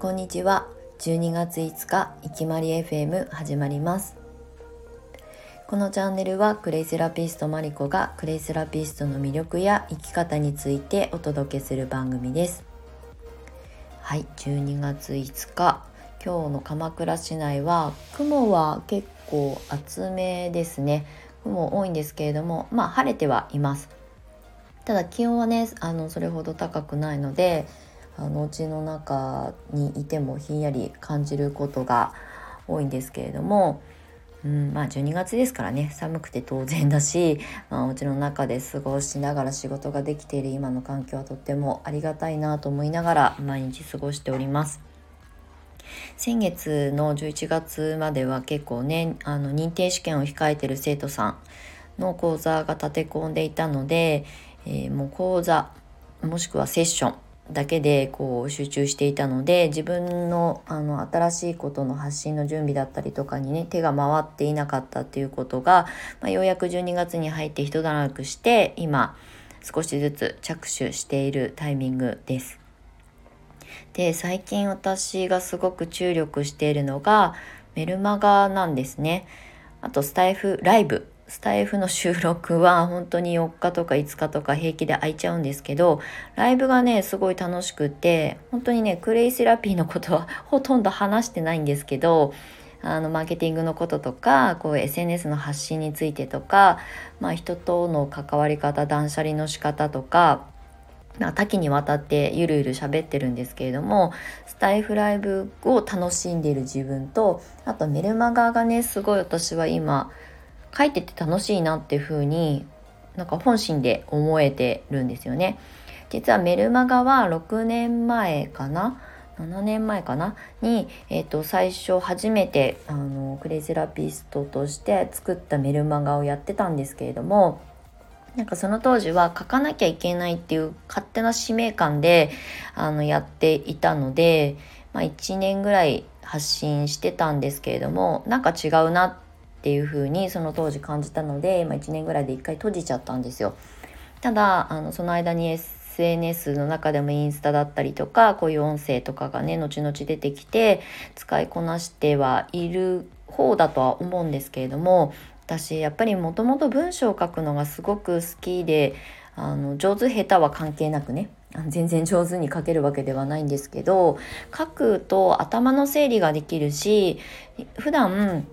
こんにちは。12月5日いきまり FM 始まります。このチャンネルはクレイセラピストマリコがクレイセラピストの魅力や生き方についてお届けする番組です。はい12月5日今日の鎌倉市内は雲は結構厚めですね。雲多いんですけれどもまあ晴れてはいます。ただ気温はねあのそれほど高くないのであの家の中にいてもひんやり感じることが多いんですけれども、うん、まあ12月ですからね寒くて当然だし、まあ、お家の中で過ごしながら仕事ができている今の環境はとってもありがたいなと思いながら毎日過ごしております。先月の11月までは結構ねあの認定試験を控えてる生徒さんの講座が立て込んでいたので、えー、もう講座もしくはセッションだけでこう集中していたので自分のあの新しいことの発信の準備だったりとかにね手が回っていなかったっていうことが、まあ、ようやく12月に入って一段落して今少しずつ着手しているタイミングです。で最近私がすごく注力しているのがメルマガなんですね。あとスタイフライブスタイフの収録は 本当に4日とか5日とか平気で空いちゃうんですけどライブがねすごい楽しくって本当にねクレイセラピーのことは ほとんど話してないんですけどあのマーケティングのこととかこう SNS の発信についてとか、まあ、人との関わり方断捨離の仕方とかま多岐にわたってゆるゆる喋ってるんですけれどもスタイフライブを楽しんでいる自分とあとメルマガがねすごい私は今書いてて楽しいなっていう風になんか本心で思えてるんですよね。実はメルマガは6年前かな？7年前かな？に、えーと、最初初めてあのクレイセラピストとして作ったメルマガをやってたんですけれどもなんかその当時は書かなきゃいけないっていう勝手な使命感であのやっていたので、まあ、1年ぐらい発信してたんですけれどもなんか違うなってていう風にその当時感じたので、まあ、1年ぐらいで1回閉じちゃったんですよ。ただあのその間に SNS の中でもインスタだったりとかこういう音声とかがね後々出てきて使いこなしてはいる方だとは思うんですけれども私やっぱりもともと文章を書くのがすごく好きであの上手下手は関係なくね全然上手に書けるわけではないんですけど書くと頭の整理ができるし普段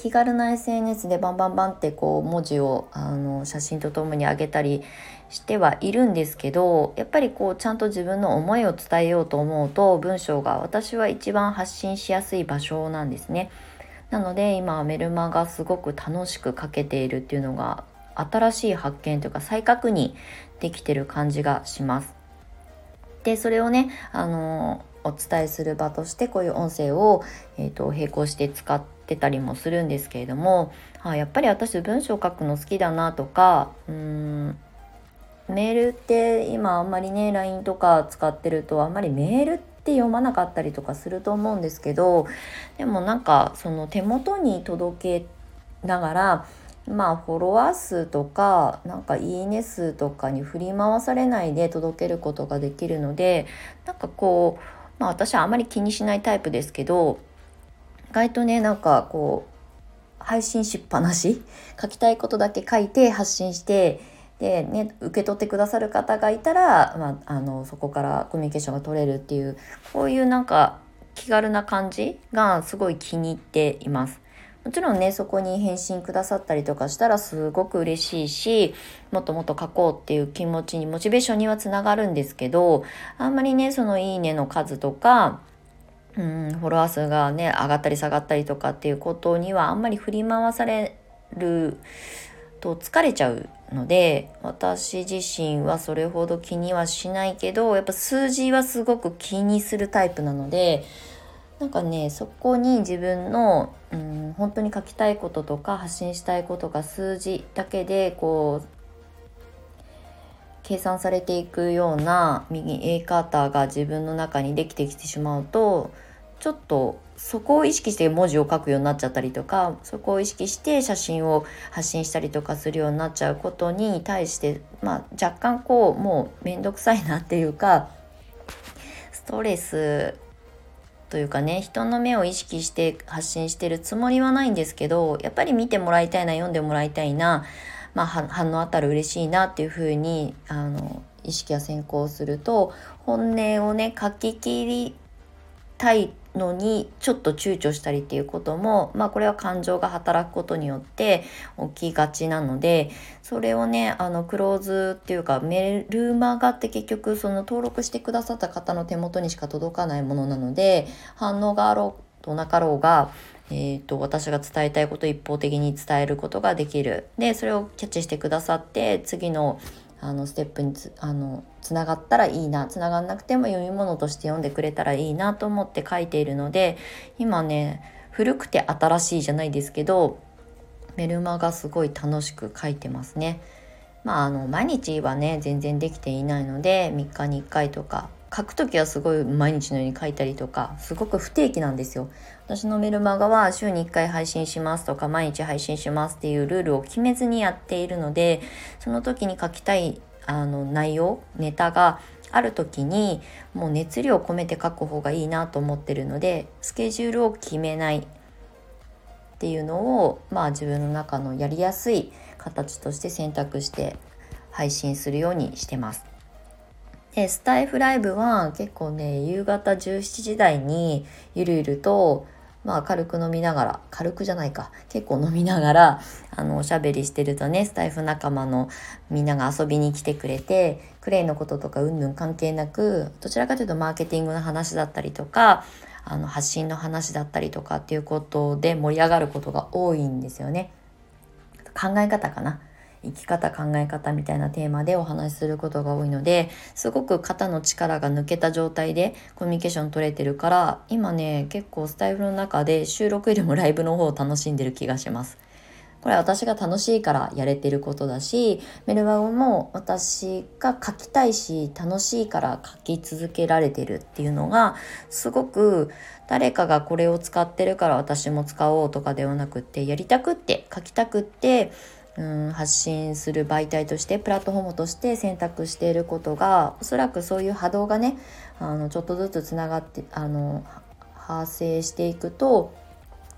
気軽な SNS でバンバンバンってこう文字をあの写真とともに上げたりしてはいるんですけどやっぱりこうちゃんと自分の思いを伝えようと思うと文章が私は一番発信しやすい場所なんですね。なので今メルマガすごく楽しく書けているっていうのが新しい発見というか再確認できてる感じがします。でそれをねあのお伝えする場としてこういう音声を、えーと、並行して使ってたりもするんですけれどもあやっぱり私文章書くの好きだなとかうんメールって今あんまりね LINE とか使ってるとあんまりメールって読まなかったりとかすると思うんですけどでもなんかその手元に届けながらまあフォロワー数とかなんかいいね数とかに振り回されないで届けることができるのでなんかこうまあ私はあまり気にしないタイプですけど意外とねなんかこう配信しっぱなし？書きたいことだけ書いて発信してでね受け取ってくださる方がいたら、まあ、あのそこからコミュニケーションが取れるっていうこういうなんか気軽な感じがすごい気に入っています。もちろんねそこに返信くださったりとかしたらすごく嬉しいしもっともっと書こうっていう気持ちにモチベーションにはつながるんですけどあんまりねその「いいね」の数とかうんフォロワー数がね上がったり下がったりとかっていうことにはあんまり振り回されると疲れちゃうので私自身はそれほど気にはしないけどやっぱ数字はすごく気にするタイプなのでなんかねそこに自分の、うん、本当に書きたいこととか発信したいことが数字だけでこう計算されていくような右 A 方が自分の中にできてきてしまうとちょっとそこを意識して文字を書くようになっちゃったりとかそこを意識して写真を発信したりとかするようになっちゃうことに対して、まあ、若干こうもう面倒くさいなっていうかストレスというかね人の目を意識して発信してるつもりはないんですけどやっぱり見てもらいたいな読んでもらいたいな、まあ、反応あったら嬉しいなっていうふうにあの意識が先行すると本音をね書き切りたいのにちょっと躊躇したりっていうこともまあこれは感情が働くことによって起きがちなのでそれをねあのクローズっていうかメルマガって結局その登録してくださった方の手元にしか届かないものなので反応があろうとなかろうがえーと、私が伝えたいことを一方的に伝えることができるでそれをキャッチしてくださって次のあのステップにつあのつながったらいいなつながんなくても読み物として読んでくれたらいいなと思って書いているので今ね古くて新しいじゃないですけどメルマがすごい楽しく書いてますね。まああの毎日はね全然できていないので3日に1回とか書く時はすごい毎日のように書いたりとかすごく不定期なんですよ私のメルマガは週に1回配信しますとか毎日配信しますっていうルールを決めずにやっているのでその時に書きたいあの内容ネタがある時にもう熱量を込めて書く方がいいなと思ってるのでスケジュールを決めないっていうのをまあ自分の中のやりやすい形として選択して配信するようにしてます。でスタイフライブは結構ね夕方17時台にゆるゆるとまあ軽く飲みながら軽くじゃないか結構飲みながらあのおしゃべりしてるとねスタイフ仲間のみんなが遊びに来てくれてクレイのこととかうんぬん関係なくどちらかというとマーケティングの話だったりとかあの発信の話だったりとかっていうことで盛り上がることが多いんですよね。考え方かな。生き方考え方みたいなテーマでお話しすることが多いのですごく肩の力が抜けた状態でコミュニケーション取れてるから今ね結構スタイフの中で収録よりもライブの方を楽しんでる気がします。これは私が楽しいからやれてることだしメルマガも私が書きたいし楽しいから書き続けられてるっていうのがすごく誰かがこれを使ってるから私も使おうとかではなくってやりたくって書きたくってうん発信する媒体としてプラットフォームとして選択していることがおそらくそういう波動がねあのちょっとずつつながってあの派生していくと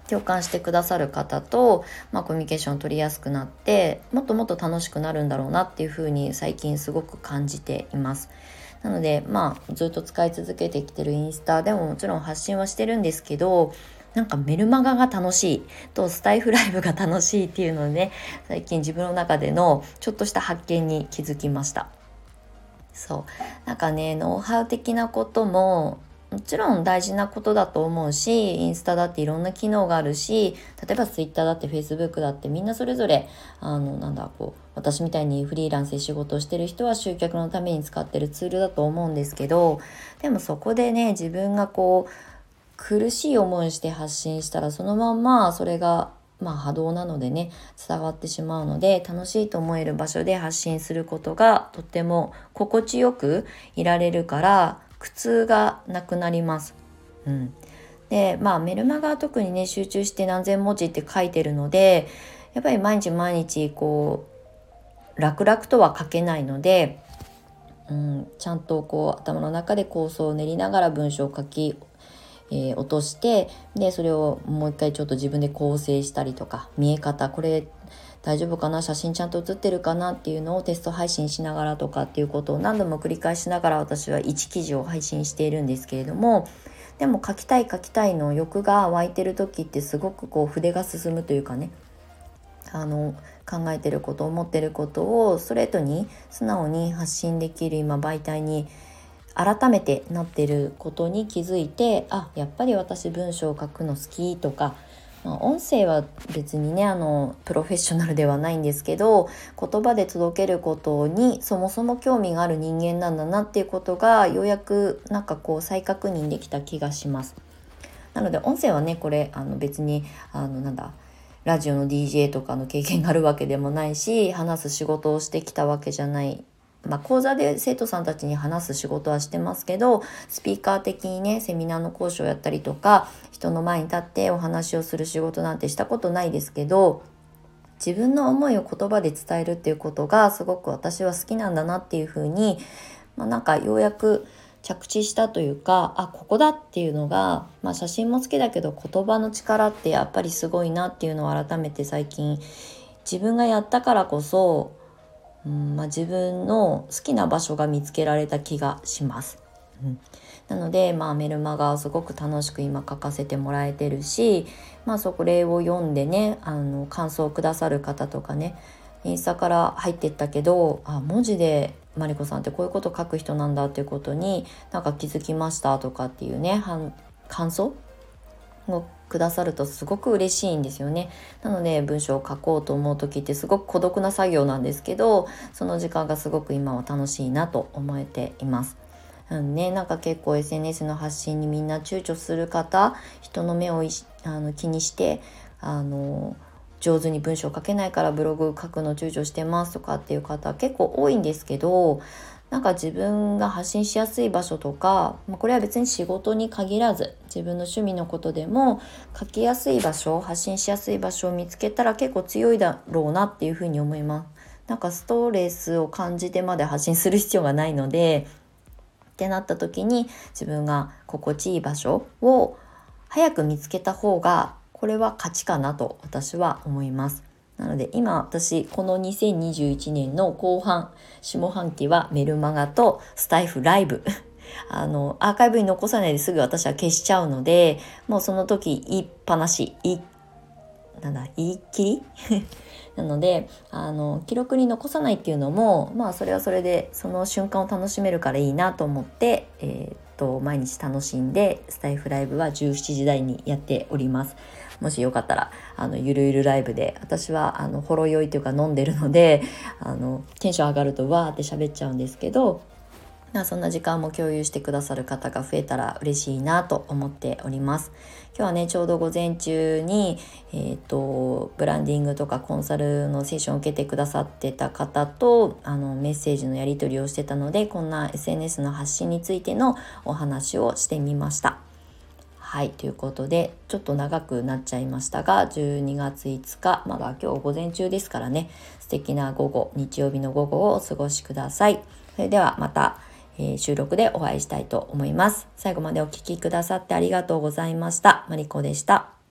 共感してくださる方と、まあ、コミュニケーションを取りやすくなってもっともっと楽しくなるんだろうなっていうふうに最近すごく感じています。なのでまあずっと使い続けてきてるインスタでももちろん発信はしてるんですけどなんかメルマガが楽しいとスタイフライブが楽しいっていうのね最近自分の中でのちょっとした発見に気づきました。そう。なんかねノウハウ的なことももちろん大事なことだと思うしインスタだっていろんな機能があるし例えばツイッターだってフェイスブックだってみんなそれぞれあのなんだこう私みたいにフリーランスで仕事をしてる人は集客のために使ってるツールだと思うんですけどでもそこでね自分がこう苦しい思いして発信したらそのまんまそれがまあ波動なのでね伝わってしまうので楽しいと思える場所で発信することがとっても心地よくいられるから苦痛がなくなります。うん、でまあメルマガは特にね集中して何千文字って書いてるのでやっぱり毎日毎日こう楽々とは書けないので、うん、ちゃんとこう頭の中で構想を練りながら文章を書きえー、落としてでそれをもう一回ちょっと自分で構成したりとか見え方これ大丈夫かな？写真ちゃんと写ってるかな？っていうのをテスト配信しながらとかっていうことを何度も繰り返しながら私は1記事を配信しているんですけれどもでも書きたい書きたいの欲が湧いてる時ってすごくこう筆が進むというかねあの考えてること思ってることをストレートに素直に発信できる今媒体に改めてなってることに気づいてあやっぱり私文章を書くの好きとか、まあ、音声は別にねあのプロフェッショナルではないんですけど言葉で届けることにそもそも興味がある人間なんだなっていうことがようやくなんかこう再確認できた気がします。なので音声はねこれあの別にあのなんだラジオの DJ とかの経験があるわけでもないし話す仕事をしてきたわけじゃないまあ、講座で生徒さんたちに話す仕事はしてますけどスピーカー的にねセミナーの講師をやったりとか人の前に立ってお話をする仕事なんてしたことないですけど自分の思いを言葉で伝えるっていうことがすごく私は好きなんだなっていうふうに、まあ、なんかようやく着地したというかあここだっていうのが、まあ、写真も好きだけど言葉の力ってやっぱりすごいなっていうのを改めて最近自分がやったからこそ、うんまあ、自分の好きな場所が見つけられた気がします。うん、なので、まあ、メルマガはすごく楽しく今書かせてもらえてるし、まあ、それを読んでねあの感想をくださる方とかねインスタから入ってったけどあ文字でマリコさんってこういうこと書く人なんだっていうことになんか気づきましたとかっていうね感想をくださるとすごく嬉しいんですよね。なので文章を書こうと思う時ってすごく孤独な作業なんですけどその時間がすごく今は楽しいなと思えています。うんね、なんか結構 SNS の発信にみんな躊躇する方人の目をあの気にしてあの上手に文章を書けないからブログ書くの躊躇してますとかっていう方結構多いんですけどなんか自分が発信しやすい場所とか、ま、これは別に仕事に限らず自分の趣味のことでも書きやすい場所発信しやすい場所を見つけたら結構強いだろうなっていうふうに思います。なんかストレスを感じてまで発信する必要がないのでってなった時に自分が心地いい場所を早く見つけた方がこれは勝ちかなと私は思います。なので今私この2021年の後半下半期はメルマガとスタイフライブ あのアーカイブに残さないですぐ私は消しちゃうのでもうその時言いっぱなし言いなんだ言い切り？なのであの記録に残さないっていうのもまあそれはそれでその瞬間を楽しめるからいいなと思って、えー、っと毎日楽しんでスタイフライブは17時台にやっております。もしよかったらあのゆるゆるライブで私はあのほろ酔いというか飲んでるのであのテンション上がるとわーって喋っちゃうんですけど、そんな時間も共有してくださる方が増えたら嬉しいなと思っております。今日はね、ちょうど午前中に、えっ、ー、と、ブランディングとかコンサルのセッションを受けてくださってた方と、あの、メッセージのやり取りをしてたので、こんな SNS の発信についてのお話をしてみました。はい、ということで、ちょっと長くなっちゃいましたが、12月5日、まだ今日午前中ですからね、素敵な午後、日曜日の午後をお過ごしください。それではまた、えー、収録でお会いしたいと思います。最後までお聴きくださってありがとうございました。マリコでした。